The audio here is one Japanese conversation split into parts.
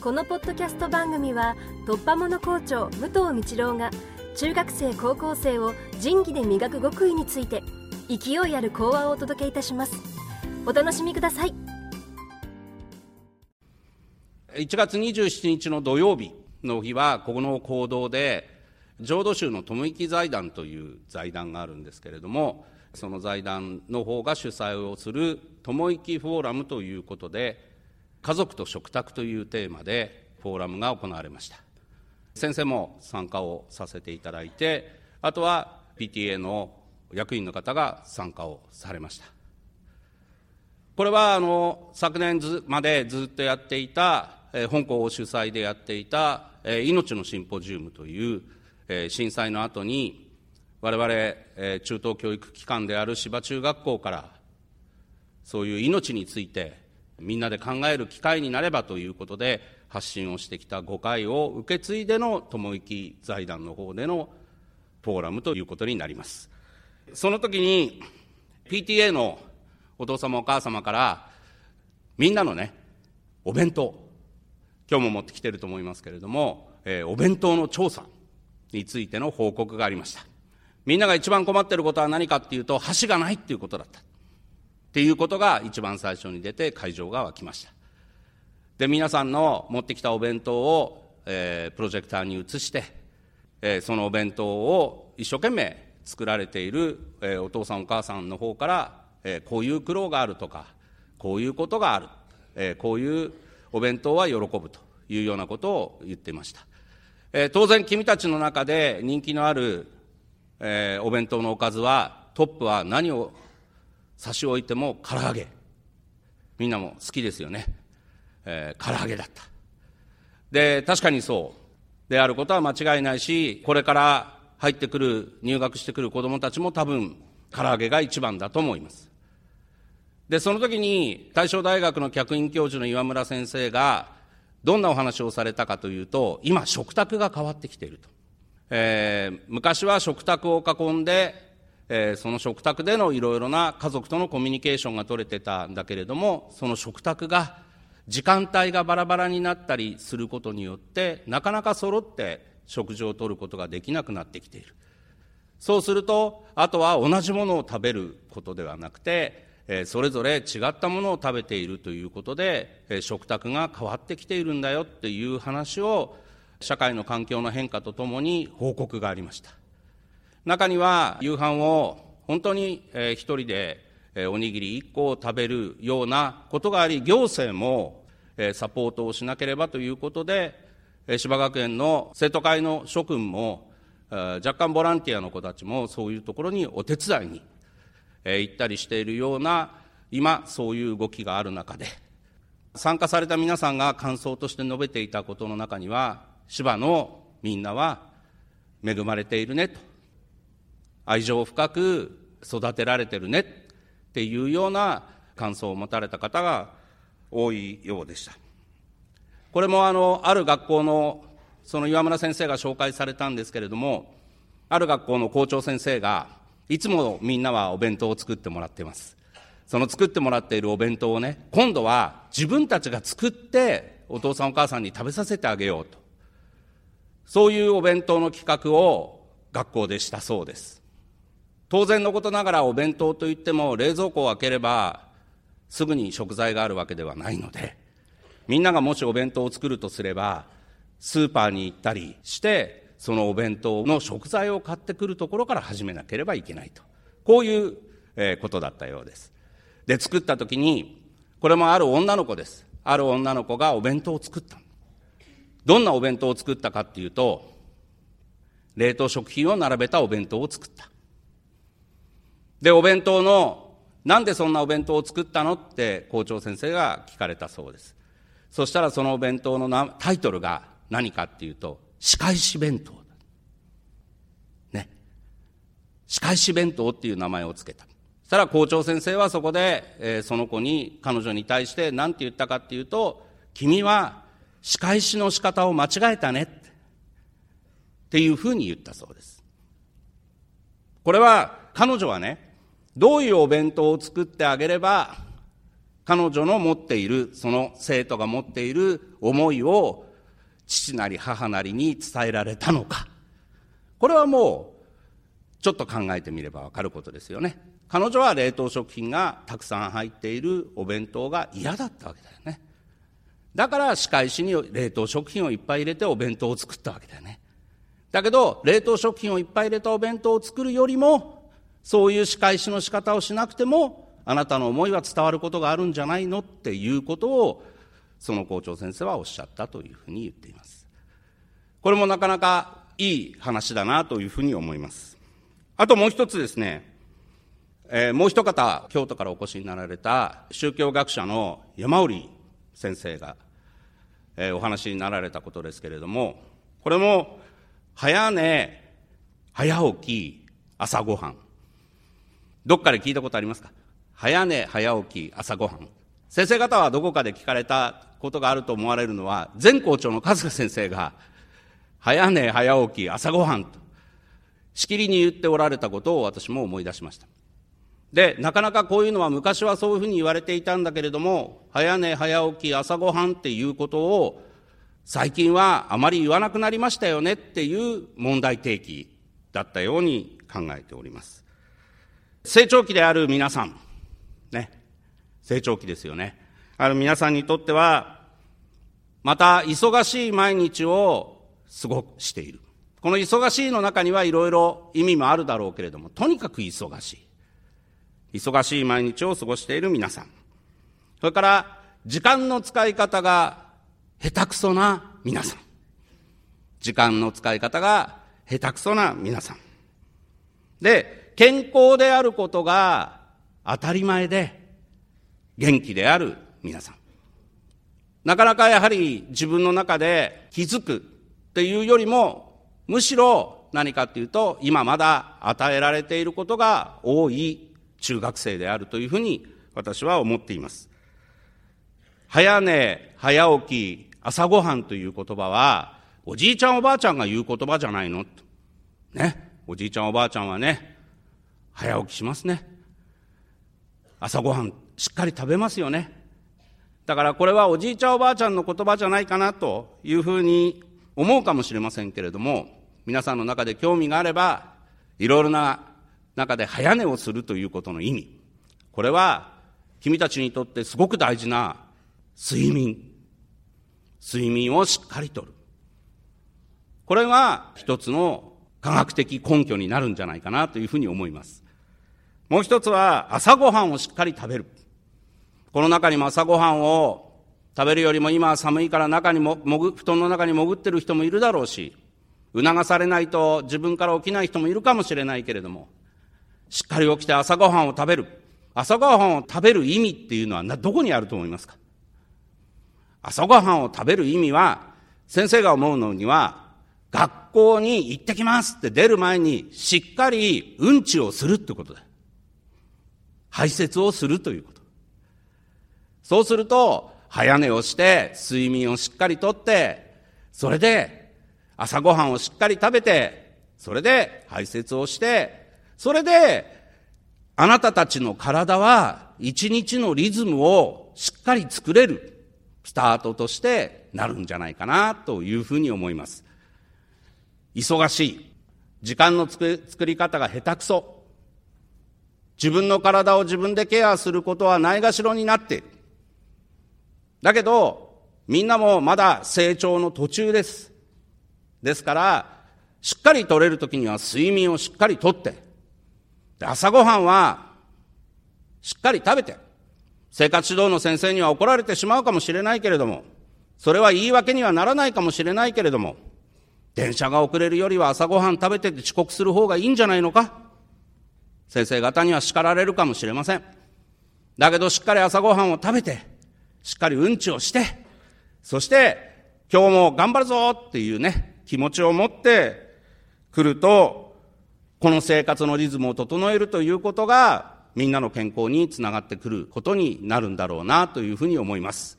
このポッドキャスト番組は突破者校長武藤道郎が中学生高校生を仁義で磨く極意について勢いある講話をお届けいたします。お楽しみください。1月27日の土曜日の日はここの講堂で浄土宗の友生財団という財団があるんですけれどもその財団の方が主催をする友生フォーラムということで家族と食卓というテーマでフォーラムが行われました。先生も参加をさせていただいてあとは PTA の役員の方が参加をされました。これはあの昨年までずっとやっていた、え本校を主催でやっていた、え命のシンポジウムという、え震災の後に我々、え中等教育機関である芝中学校からそういう命についてみんなで考える機会になればということで発信をしてきた5回を受け継いでの友生財団の方でのフォーラムということになります。その時に PTA のお父様お母様からみんなのね、お弁当、今日も持ってきてると思いますけれども、えー、お弁当の調査についての報告がありました。みんなが一番困ってることは何かっていうと、箸がないっていうことだった。っていうことが一番最初に出て会場が沸きました。で、皆さんの持ってきたお弁当を、えー、プロジェクターに移して、えー、そのお弁当を一生懸命作られている、えー、お父さんお母さんの方から、えー、こういう苦労があるとか、こういうことがある、えー、こういうお弁当は喜ぶというようなことを言っていました。えー、当然君たちの中で人気のある、えー、お弁当のおかずは、トップは何を差し置いても唐揚げ。みんなも好きですよね。えー、唐揚げだった。で、確かにそうであることは間違いないし、これから入ってくる、入学してくる子供たちも多分、唐揚げが一番だと思います。で、その時に、大正大学の客員教授の岩村先生が、どんなお話をされたかというと、今、食卓が変わってきていると。えー、昔は食卓を囲んで、えー、その食卓でのいろいろな家族とのコミュニケーションが取れてたんだけれども、その食卓が時間帯がバラバラになったりすることによって、なかなか揃って食事をとることができなくなってきている。そうすると、あとは同じものを食べることではなくて、えー、それぞれ違ったものを食べているということで、えー、食卓が変わってきているんだよっていう話を、社会の環境の変化とともに報告がありました。中には夕飯を本当に一人でおにぎり1個を食べるようなことがあり、行政もサポートをしなければということで、芝学園の生徒会の諸君も、若干ボランティアの子たちもそういうところにお手伝いに行ったりしているような、今、そういう動きがある中で、参加された皆さんが感想として述べていたことの中には、芝のみんなは恵まれているねと。愛情深く育てられてるねっていうような感想を持たれた方が多いようでした。これもあの、ある学校の、その岩村先生が紹介されたんですけれども、ある学校の校長先生が、いつもみんなはお弁当を作ってもらっています。その作ってもらっているお弁当をね、今度は自分たちが作って、お父さんお母さんに食べさせてあげようと。そういうお弁当の企画を学校でしたそうです。当然のことながらお弁当といっても冷蔵庫を開ければすぐに食材があるわけではないので、みんながもしお弁当を作るとすれば、スーパーに行ったりして、そのお弁当の食材を買ってくるところから始めなければいけないと。こういう、えことだったようです。で、作った時に、これもある女の子です。ある女の子がお弁当を作った。どんなお弁当を作ったかっていうと、冷凍食品を並べたお弁当を作った。で、お弁当の、なんでそんなお弁当を作ったのって校長先生が聞かれたそうです。そしたらそのお弁当のタイトルが何かっていうと、仕返し弁当。ね。仕返し弁当っていう名前を付けた。そしたら校長先生はそこで、えー、その子に、彼女に対して何て言ったかっていうと、君は仕返しの仕方を間違えたねっていうふうに言ったそうです。これは彼女はね、どういうお弁当を作ってあげれば、彼女の持っている、その生徒が持っている思いを父なり母なりに伝えられたのか。これはもう、ちょっと考えてみればわかることですよね。彼女は冷凍食品がたくさん入っているお弁当が嫌だったわけだよね。だから仕返しに冷凍食品をいっぱい入れてお弁当を作ったわけだよね。だけど、冷凍食品をいっぱい入れたお弁当を作るよりも、そういう仕返しの仕方をしなくても、あなたの思いは伝わることがあるんじゃないのっていうことを、その校長先生はおっしゃったというふうに言っています。これもなかなかいい話だなというふうに思います。あともう一つですね、えー、もう一方、京都からお越しになられた宗教学者の山織先生が、えー、お話になられたことですけれども、これも早寝、早起き、朝ごはん。どっかで聞いたことありますか？早寝、早起き、朝ごはん。先生方はどこかで聞かれたことがあると思われるのは、前校長の春日先生が、早寝、早起き、朝ごはんと、しきりに言っておられたことを私も思い出しました。で、なかなかこういうのは昔はそういうふうに言われていたんだけれども、早寝、早起き、朝ごはんっていうことを、最近はあまり言わなくなりましたよねっていう問題提起だったように考えております。成長期である皆さん、ね。成長期ですよね。ある皆さんにとっては、また忙しい毎日を過ごしている。この忙しいの中にはいろいろ意味もあるだろうけれども、とにかく忙しい。忙しい毎日を過ごしている皆さん。それから、時間の使い方が下手くそな皆さん。時間の使い方が下手くそな皆さん。で、健康であることが当たり前で、元気である皆さん。なかなかやはり自分の中で気づくっていうよりも、むしろ何かっていうと、今まだ与えられていることが多い中学生であるというふうに私は思っています。早寝、早起き、朝ごはんという言葉は、おじいちゃんおばあちゃんが言う言葉じゃないのね。おじいちゃんおばあちゃんはね、早起きしますね。朝ごはんしっかり食べますよね。だからこれはおじいちゃんおばあちゃんの言葉じゃないかなというふうに思うかもしれませんけれども、皆さんの中で興味があれば、いろいろな中で早寝をするということの意味。これは君たちにとってすごく大事な睡眠。睡眠をしっかりとる。これが一つの科学的根拠になるんじゃないかなというふうに思います。もう一つは朝ごはんをしっかり食べる。この中にも朝ごはんを食べるよりも今は寒いから中にも、もぐ、布団の中に潜ってる人もいるだろうし、促されないと自分から起きない人もいるかもしれないけれども、しっかり起きて朝ごはんを食べる。朝ごはんを食べる意味っていうのはどこにあると思いますか？朝ごはんを食べる意味は、先生が思うのには、学校に行ってきますって出る前にしっかりうんちをするってことだ。排泄をするということ。そうすると、早寝をして、睡眠をしっかりとって、それで、朝ごはんをしっかり食べて、それで排泄をして、それで、あなたたちの体は一日のリズムをしっかり作れるスタートとしてなるんじゃないかなというふうに思います。忙しい。時間の作り方が下手くそ。自分の体を自分でケアすることはないがしろになっている。だけど、みんなもまだ成長の途中です。ですから、しっかり取れるときには睡眠をしっかりとって、で朝ごはんはしっかり食べて、生活指導の先生には怒られてしまうかもしれないけれども、それは言い訳にはならないかもしれないけれども、電車が遅れるよりは朝ごはん食べてて遅刻する方がいいんじゃないのか？先生方には叱られるかもしれません。だけどしっかり朝ごはんを食べて、しっかりうんちをして、そして今日も頑張るぞっていうね、気持ちを持ってくると、この生活のリズムを整えるということが、みんなの健康につながってくることになるんだろうなというふうに思います。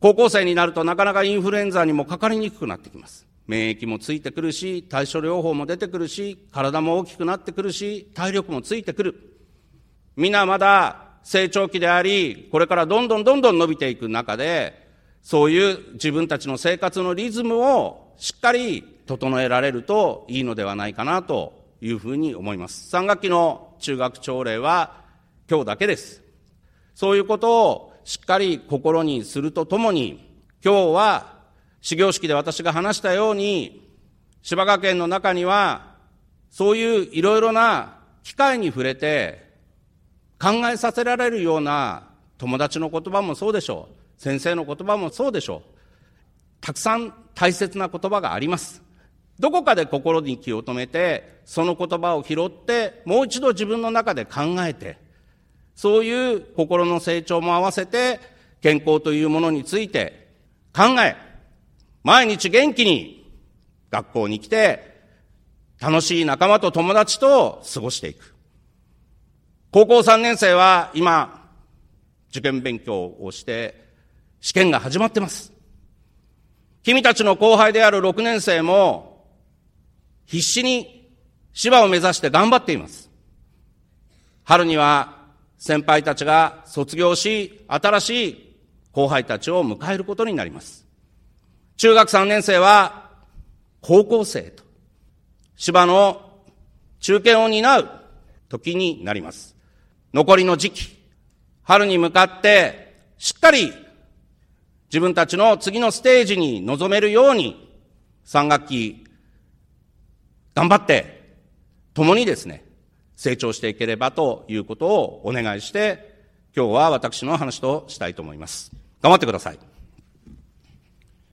高校生になるとなかなかインフルエンザにもかかりにくくなってきます。免疫もついてくるし、対処療法も出てくるし、体も大きくなってくるし、体力もついてくる。皆まだ成長期であり、これからどんどんどんどん伸びていく中で、そういう自分たちの生活のリズムをしっかり整えられるといいのではないかなというふうに思います。3学期の中学朝礼は今日だけです。そういうことをしっかり心にするとともに、今日は始業式で私が話したように、芝学園の中には、そういういろいろな機会に触れて、考えさせられるような友達の言葉もそうでしょう。先生の言葉もそうでしょう。たくさん大切な言葉があります。どこかで心に気を止めて、その言葉を拾って、もう一度自分の中で考えて、そういう心の成長も合わせて、健康というものについて考え、毎日元気に学校に来て、楽しい仲間と友達と過ごしていく。高校3年生は今、受験勉強をして、試験が始まってます。君たちの後輩である6年生も、必死に芝を目指して頑張っています。春には先輩たちが卒業し、新しい後輩たちを迎えることになります。中学3年生は高校生と、芝の中堅を担う時になります。残りの時期、春に向かってしっかり自分たちの次のステージに臨めるように、3学期、頑張って、共にですね、成長していければということをお願いして、今日は私の話としたいと思います。頑張ってください。